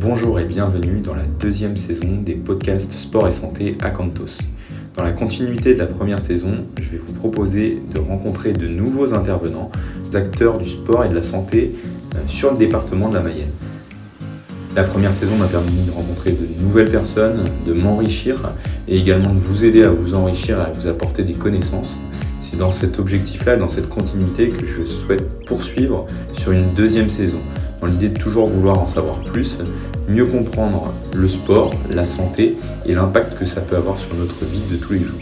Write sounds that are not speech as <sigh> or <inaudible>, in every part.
Bonjour et bienvenue dans la deuxième saison des podcasts Sport et Santé à Cantos. Dans la continuité de la première saison, je vais vous proposer de rencontrer de nouveaux intervenants, acteurs du sport et de la santé euh, sur le département de la Mayenne. La première saison m'a permis de rencontrer de nouvelles personnes, de m'enrichir et également de vous aider à vous enrichir et à vous apporter des connaissances. C'est dans cet objectif-là, dans cette continuité que je souhaite poursuivre sur une deuxième saison dans l'idée de toujours vouloir en savoir plus, mieux comprendre le sport, la santé et l'impact que ça peut avoir sur notre vie de tous les jours.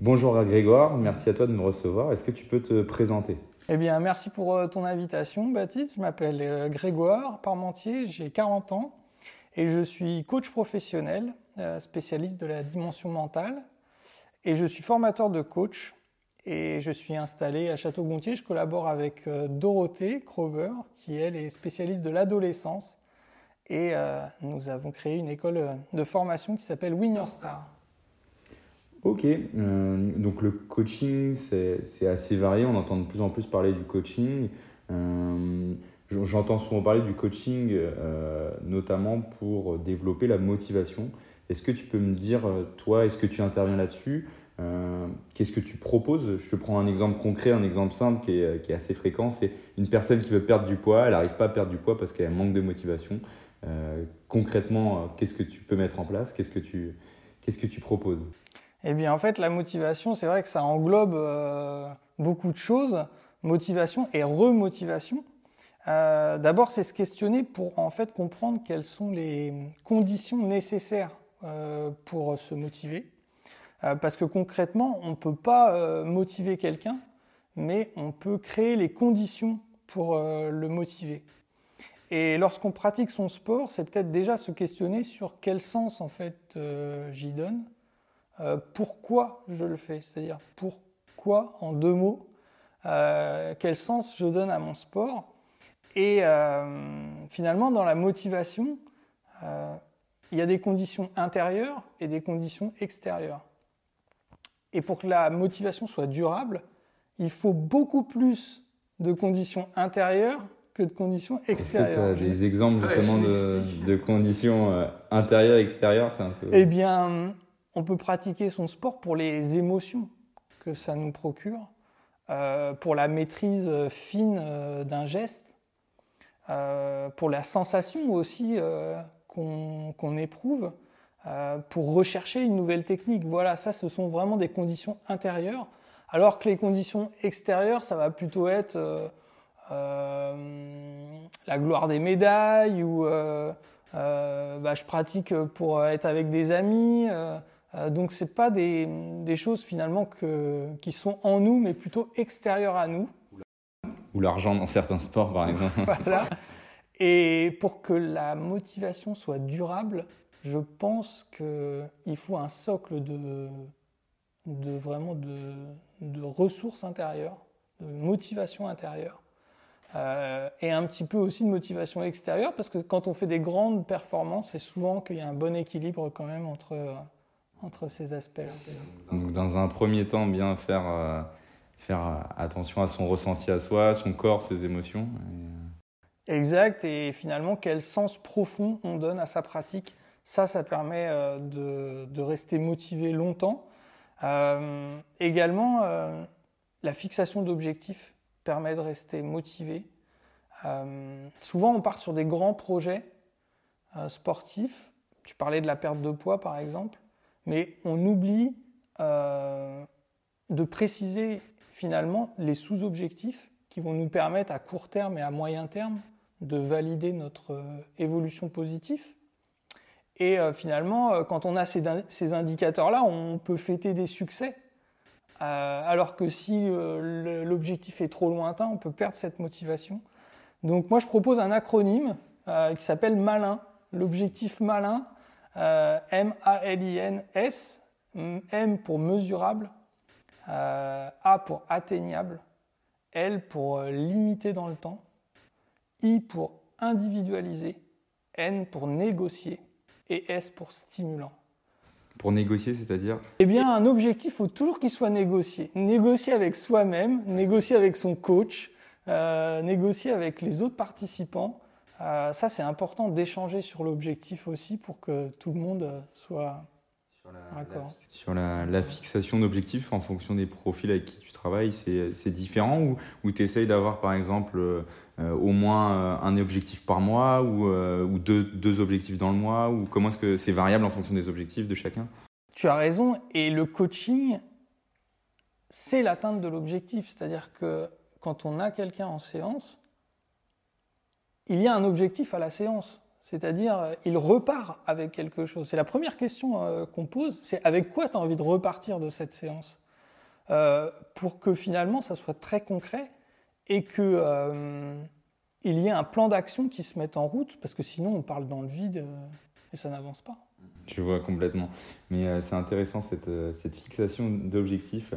Bonjour Grégoire, merci à toi de me recevoir. Est-ce que tu peux te présenter? Eh bien, merci pour euh, ton invitation, Baptiste. Je m'appelle euh, Grégoire Parmentier, j'ai 40 ans et je suis coach professionnel, euh, spécialiste de la dimension mentale. Et je suis formateur de coach et je suis installé à Château-Gontier. Je collabore avec euh, Dorothée Krober, qui elle est spécialiste de l'adolescence. Et euh, nous avons créé une école euh, de formation qui s'appelle Win Your Star. Ok, donc le coaching, c'est assez varié. On entend de plus en plus parler du coaching. J'entends souvent parler du coaching, notamment pour développer la motivation. Est-ce que tu peux me dire, toi, est-ce que tu interviens là-dessus? Euh, qu'est-ce que tu proposes? Je te prends un exemple concret, un exemple simple qui est, assez fréquent. C'est une personne qui veut perdre du poids, elle n'arrive pas à perdre du poids parce qu'elle manque de motivation. Euh, concrètement, euh, qu'est-ce que tu peux mettre en place? Qu'est-ce que tu, proposes? Eh bien, en fait, la motivation, c'est vrai que ça englobe beaucoup de choses. Motivation et remotivation. D'abord, c'est se questionner pour en fait comprendre quelles sont les conditions nécessaires pour se motiver. Euh, parce que concrètement, on ne peut pas euh, motiver quelqu'un, mais on peut créer les conditions pour euh, le motiver. Et lorsqu'on pratique son sport, c'est peut-être déjà se questionner sur quel sens en fait j'y donne, pourquoi je le fais, c'est-à-dire pourquoi en deux mots, quel sens je donne à mon sport? Et finalement, dans la motivation, il y a des conditions intérieures et des conditions extérieures. Et pour que la motivation soit durable, il faut beaucoup plus de conditions intérieures que de conditions extérieures. As des exemples justement de, conditions euh, intérieures et extérieures un peu... Eh bien, on peut pratiquer son sport pour les émotions que ça nous procure, euh, pour la maîtrise fine euh, d'un geste, pour la sensation aussi qu'on éprouve. Euh, pour rechercher une nouvelle technique. Voilà, ça, ce sont vraiment des conditions intérieures, alors que les conditions extérieures, ça va plutôt être euh, euh, la gloire des médailles ou bah, je pratique pour être avec des amis. donc, c'est pas des, des, choses finalement que, qui sont en nous, mais plutôt extérieures à nous. Ou l'argent dans certains sports, par exemple. <laughs> voilà. Et pour que la motivation soit durable, je pense qu'il faut un socle de, de vraiment de, de, ressources intérieures, de motivation intérieure. Euh, et un petit peu aussi de motivation extérieure, parce que quand on fait des grandes performances, c'est souvent qu'il y a un bon équilibre quand même entre, entre ces aspects-là. Donc dans un premier temps, bien faire, euh, faire attention à son ressenti à soi, son corps, ses émotions. Exact, et finalement quel sens profond on donne à sa pratique ça, ça permet euh, de, rester motivé longtemps. Euh, également, euh, la fixation d'objectifs permet de rester motivé. souvent, on part sur des grands projets sportifs. Tu parlais de la perte de poids, par exemple, mais on oublie de préciser finalement les sous-objectifs qui vont nous permettre à court terme et à moyen terme de valider notre évolution positive. Et euh, finalement, euh, quand on a ces, indicateurs-là, on peut fêter des succès. Euh, alors que si l'objectif est trop lointain, on peut perdre cette motivation. Donc moi, je propose un acronyme qui s'appelle MALIN. L'objectif MALIN, M-A-L-I-N-S, M pour mesurable, A pour atteignable, L pour limiter dans le temps, I pour individualiser, N pour négocier et S pour stimulant. Pour négocier, c'est-à-dire Eh bien, un objectif, il faut toujours qu'il soit négocié. Négocier avec soi-même, négocier avec son coach, négocier avec les autres participants. ça, c'est important d'échanger sur l'objectif aussi pour que tout le monde soit sur la, fixation d'objectifs en fonction des profils avec qui tu travailles, c'est différent ou, ou tu essayes d'avoir par exemple euh, au moins euh, un objectif par mois ou, euh, ou deux, deux, objectifs dans le mois ou comment est-ce que c'est variable en fonction des objectifs de chacun? Tu as raison et le coaching, c'est l'atteinte de l'objectif. C'est-à-dire que quand on a quelqu'un en séance, il y a un objectif à la séance. C'est-à-dire, euh, il repart avec quelque chose. C'est la première question euh, qu'on pose, c'est avec quoi tu as envie de repartir de cette séance? Euh, Pour que finalement, ça soit très concret et qu'il y ait un plan d'action qui se mette en route, parce que sinon, on parle dans le vide et ça n'avance pas. Je vois complètement. Mais c'est intéressant cette, cette fixation d'objectifs.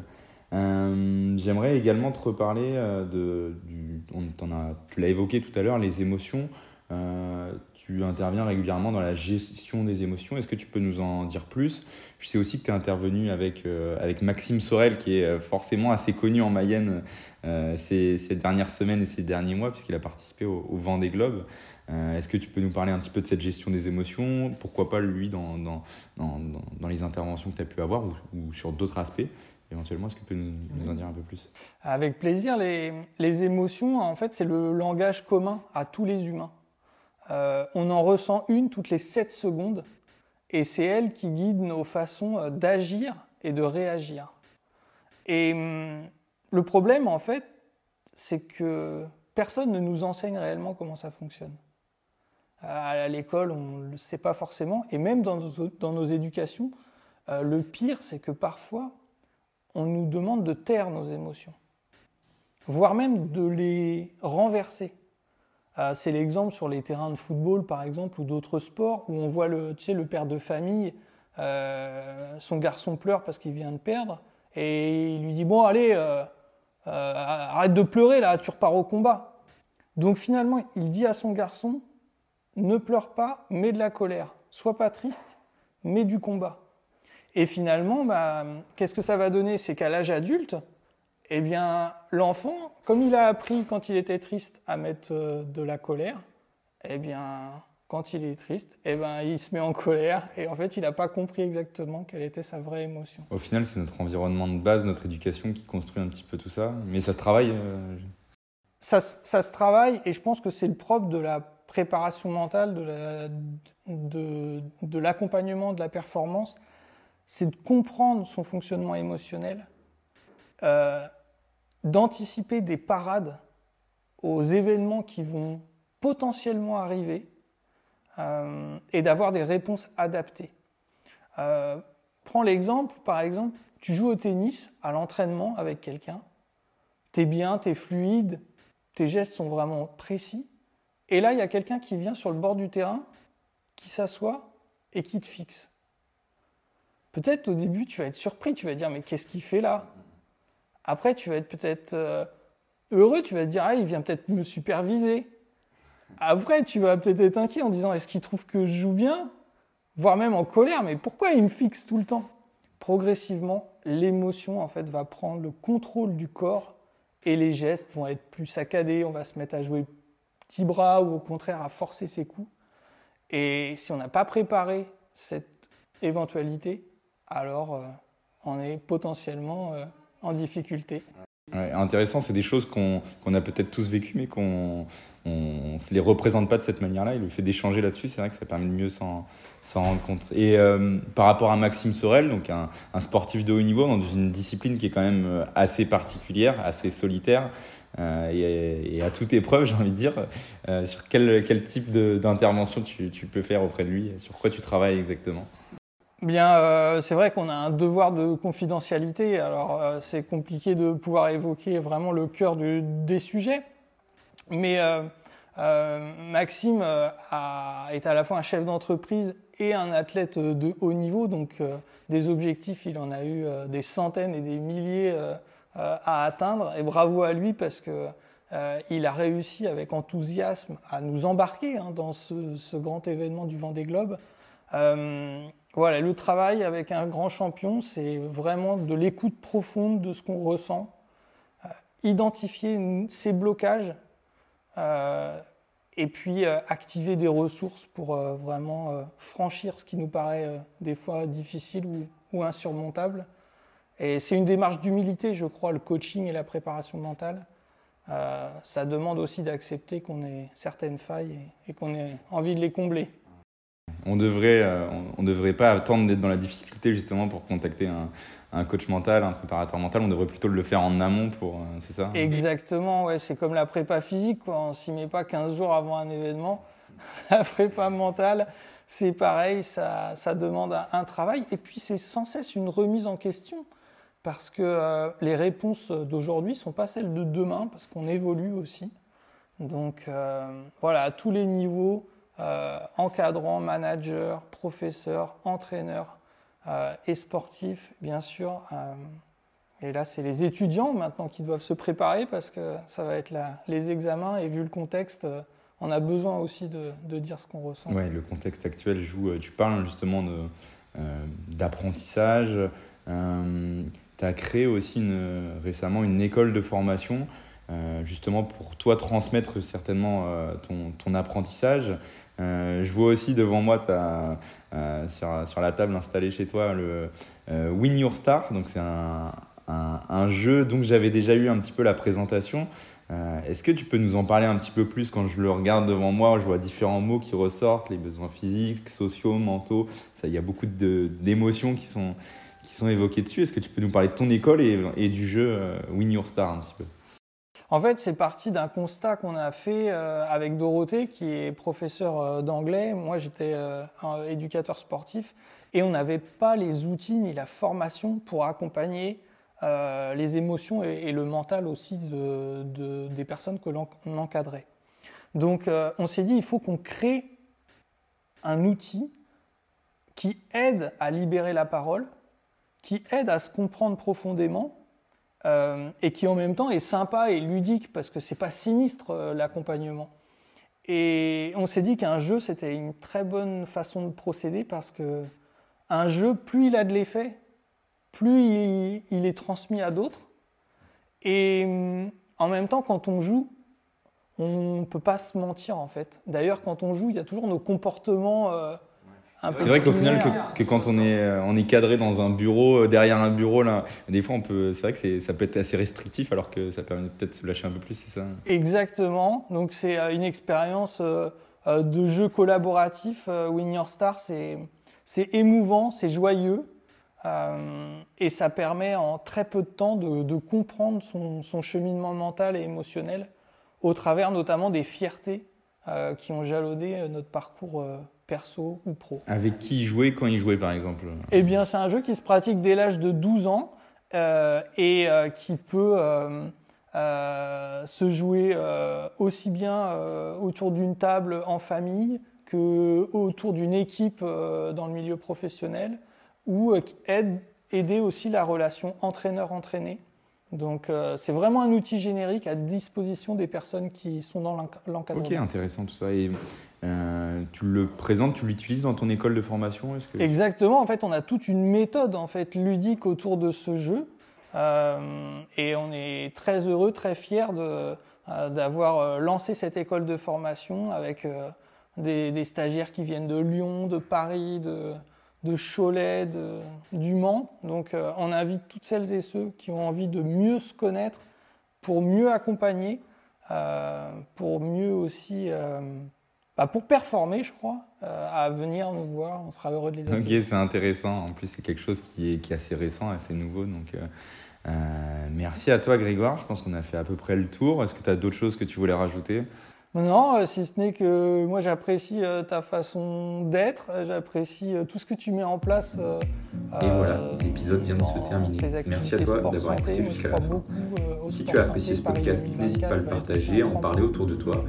J'aimerais également te reparler de, du, on, a, tu l'as évoqué tout à l'heure, les émotions tu interviens régulièrement dans la gestion des émotions. Est-ce que tu peux nous en dire plus? Je sais aussi que tu es intervenu avec, euh, avec Maxime Sorel, qui est euh, forcément assez connu en Mayenne euh, ces, ces, dernières semaines et ces derniers mois, puisqu'il a participé au, vent des globes. Est-ce que tu peux nous parler un petit peu de cette gestion des émotions? Pourquoi pas lui dans, dans, dans, dans les interventions que tu as pu avoir ou, sur d'autres aspects? Éventuellement, est-ce que tu peux nous, nous, en dire un peu plus? Avec plaisir. Les, les émotions, en fait, c'est le langage commun à tous les humains. Euh, on en ressent une toutes les 7 secondes et c'est elle qui guide nos façons euh, d'agir et de réagir. Et hum, le problème, en fait, c'est que personne ne nous enseigne réellement comment ça fonctionne. À l'école, on ne le sait pas forcément, et même dans nos, dans nos éducations, euh, le pire, c'est que parfois, on nous demande de taire nos émotions, voire même de les renverser. Euh, c'est l'exemple sur les terrains de football, par exemple, ou d'autres sports, où on voit le, tu sais, le père de famille, euh, son garçon pleure parce qu'il vient de perdre, et il lui dit, bon, allez, euh, arrête de pleurer, là, tu repars au combat. Donc finalement, il dit à son garçon, ne pleure pas, mets de la colère. Sois pas triste, mets du combat. Et finalement, bah, qu'est-ce que ça va donner? C'est qu'à l'âge adulte, eh bien, l'enfant, comme il a appris quand il était triste à mettre euh, de la colère, eh bien, quand il est triste, eh ben, il se met en colère et en fait, il n'a pas compris exactement quelle était sa vraie émotion. Au final, c'est notre environnement de base, notre éducation qui construit un petit peu tout ça, mais ça se travaille. Euh, ça, se travaille et je pense que c'est le propre de la préparation mentale, de l'accompagnement de, de la performance, c'est de comprendre son fonctionnement émotionnel euh, d'anticiper des parades aux événements qui vont potentiellement arriver euh, et d'avoir des réponses adaptées. Euh, prends l'exemple, par exemple, tu joues au tennis à l'entraînement avec quelqu'un, tu es bien, tu es fluide, tes gestes sont vraiment précis, et là, il y a quelqu'un qui vient sur le bord du terrain, qui s'assoit et qui te fixe. Peut-être au début, tu vas être surpris, tu vas dire, mais qu'est-ce qu'il fait là? Après, tu vas être peut-être euh, heureux, tu vas te dire, ah, il vient peut-être me superviser. Après, tu vas peut-être être inquiet en disant, est-ce qu'il trouve que je joue bien? Voire même en colère, mais pourquoi il me fixe tout le temps? Progressivement, l'émotion, en fait, va prendre le contrôle du corps et les gestes vont être plus saccadés, on va se mettre à jouer petit bras ou au contraire à forcer ses coups. Et si on n'a pas préparé cette éventualité, alors euh, on est potentiellement euh, en difficulté. intéressant, c'est des choses qu'on a peut-être tous vécues, mais qu'on ne se les représente pas de cette manière-là. Et le fait d'échanger là-dessus, c'est vrai que ça permet de mieux s'en rendre compte. Et euh, par rapport à Maxime Sorel, donc un, sportif de haut niveau dans une discipline qui est quand même euh, assez particulière, assez solitaire, euh, et, à toute épreuve, <laughs> j'ai envie de dire, sur quel, quel type d'intervention tu, tu peux faire auprès de lui, sur quoi tu travailles exactement? Bien, euh, c'est vrai qu'on a un devoir de confidentialité, alors euh, c'est compliqué de pouvoir évoquer vraiment le cœur des sujets, mais euh, Maxime est à la fois un chef d'entreprise et un athlète de haut niveau, donc des objectifs, il en a eu des centaines et des milliers à atteindre, et bravo à lui parce que il a réussi avec enthousiasme à nous embarquer hein, dans ce, ce, grand événement du Vendée Globe. Voilà, le travail avec un grand champion, c'est vraiment de l'écoute profonde de ce qu'on ressent. Euh, identifier ces blocages et puis activer des ressources pour vraiment franchir ce qui nous paraît des fois difficile ou insurmontable. Et c'est une démarche d'humilité, je crois, le coaching et la préparation mentale. Euh, ça demande aussi d'accepter qu'on ait certaines failles et, qu'on ait envie de les combler. On devrait, euh, on, devrait pas attendre d'être dans la difficulté justement pour contacter un, coach mental, un préparateur mental. On devrait plutôt le faire en amont pour, euh, c'est ça Exactement, ouais. C'est comme la prépa physique, quoi. On s'y met pas 15 jours avant un événement. <laughs> La prépa mentale, c'est pareil, ça, ça demande un travail. Et puis c'est sans cesse une remise en question parce que euh, les réponses d'aujourd'hui sont pas celles de demain, parce qu'on évolue aussi. Donc voilà, à tous les niveaux, euh, encadrants, managers, professeurs, entraîneurs et sportifs, bien sûr. et là, c'est les étudiants maintenant qui doivent se préparer parce que ça va être les examens et vu le contexte, on a besoin aussi de, dire ce qu'on ressent. Oui, le contexte actuel joue. Tu parles justement d'apprentissage tu as créé aussi récemment une école de formation, euh, justement pour toi transmettre certainement euh, ton, ton, apprentissage. Euh, je vois aussi devant moi, as, sur, sur, la table installée chez toi, le Win Your Star. Donc, c'est un, un, jeu dont j'avais déjà eu un petit peu la présentation. Est-ce que tu peux nous en parler un petit peu plus quand je le regarde devant moi? Je vois différents mots qui ressortent, les besoins physiques, sociaux, mentaux. Il y a beaucoup d'émotions qui sont, qui sont évoqués dessus. Est-ce que tu peux nous parler de ton école et, du jeu Win Your Star un petit peu? En fait, c'est parti d'un constat qu'on a fait euh, avec Dorothée, qui est professeur euh, d'anglais. Moi, j'étais éducateur sportif et on n'avait pas les outils ni la formation pour accompagner les émotions et, le mental aussi de, des personnes que l'on encadrait. Donc, on s'est dit, il faut qu'on crée un outil qui aide à libérer la parole, qui aide à se comprendre profondément euh, et qui en même temps est sympa et ludique parce que c'est pas sinistre euh, l'accompagnement. Et on s'est dit qu'un jeu c'était une très bonne façon de procéder parce que un jeu, plus il a de l'effet, plus il, est transmis à d'autres. Et en même temps, quand on joue, on ne peut pas se mentir en fait. D'ailleurs, quand on joue, il y a toujours nos comportements. C'est vrai qu'au final, que, quand on est, euh, on est cadré dans un bureau, euh, derrière un bureau, là, des fois, on peut, c'est vrai que ça peut être assez restrictif, alors que ça permet peut-être de se lâcher un peu plus, c'est ça? Exactement. Donc, c'est euh, une expérience de jeu collaboratif. Win Your Star, c'est, c'est émouvant, c'est joyeux. et ça permet en très peu de temps de, comprendre son, son, cheminement mental et émotionnel au travers notamment des fiertés qui ont jalonné notre parcours perso ou pro. Avec qui jouer quand il jouait par exemple Eh bien, c'est un jeu qui se pratique dès l'âge de 12 ans euh, et euh, qui peut euh, se jouer aussi bien autour d'une table en famille que autour d'une équipe dans le milieu professionnel ou aide aider aussi la relation entraîneur-entraîné. Donc c'est vraiment un outil générique à disposition des personnes qui sont dans l'encadrement. Ok, intéressant tout ça. Et euh, tu le présentes, tu l'utilises dans ton école de formation Exactement. En fait, on a toute une méthode en fait ludique autour de ce jeu, euh, et on est très heureux, très fiers euh, d'avoir lancé cette école de formation avec des, stagiaires qui viennent de Lyon, de Paris, de, Cholet, du Mans. Donc, on invite toutes celles et ceux qui ont envie de mieux se connaître, pour mieux accompagner, pour mieux aussi bah, pour performer, je crois, euh, à venir nous voir. On sera heureux de les accueillir. Ok, c'est intéressant. En plus, c'est quelque chose qui est, qui est, assez récent, assez nouveau. Donc, euh, euh, merci à toi, Grégoire. Je pense qu'on a fait à peu près le tour. Est-ce que tu as d'autres choses que tu voulais rajouter? Non, euh, si ce n'est que moi j'apprécie euh, ta façon d'être, j'apprécie euh, tout ce que tu mets en place. Et voilà, l'épisode vient de se terminer. Merci à toi d'avoir écouté jusqu'à la fin. si tu as apprécié ce podcast, n'hésite pas à le partager, à en parler autour de toi.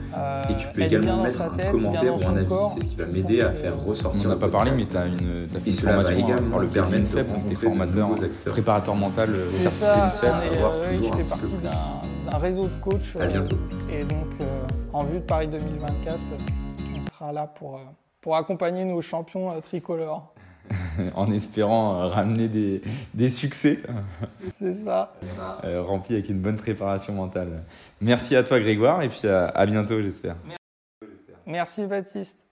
Et tu peux également mettre un commentaire ou un avis, c'est ce qui va m'aider à faire ressortir. On n'en a pas parlé, mais tu as une as fait Et cela va également le permettre de rencontrer formateur, préparateur mental, certifié INSEP. Je fais partie d'un réseau de coachs. À bientôt. Et donc en vue de Paris 2024, on sera là pour, euh, pour accompagner nos champions euh, tricolores. <laughs> en espérant ramener des, des succès. <laughs> C'est ça. rempli avec une bonne préparation mentale. Merci à toi Grégoire et puis à bientôt j'espère. Merci Baptiste.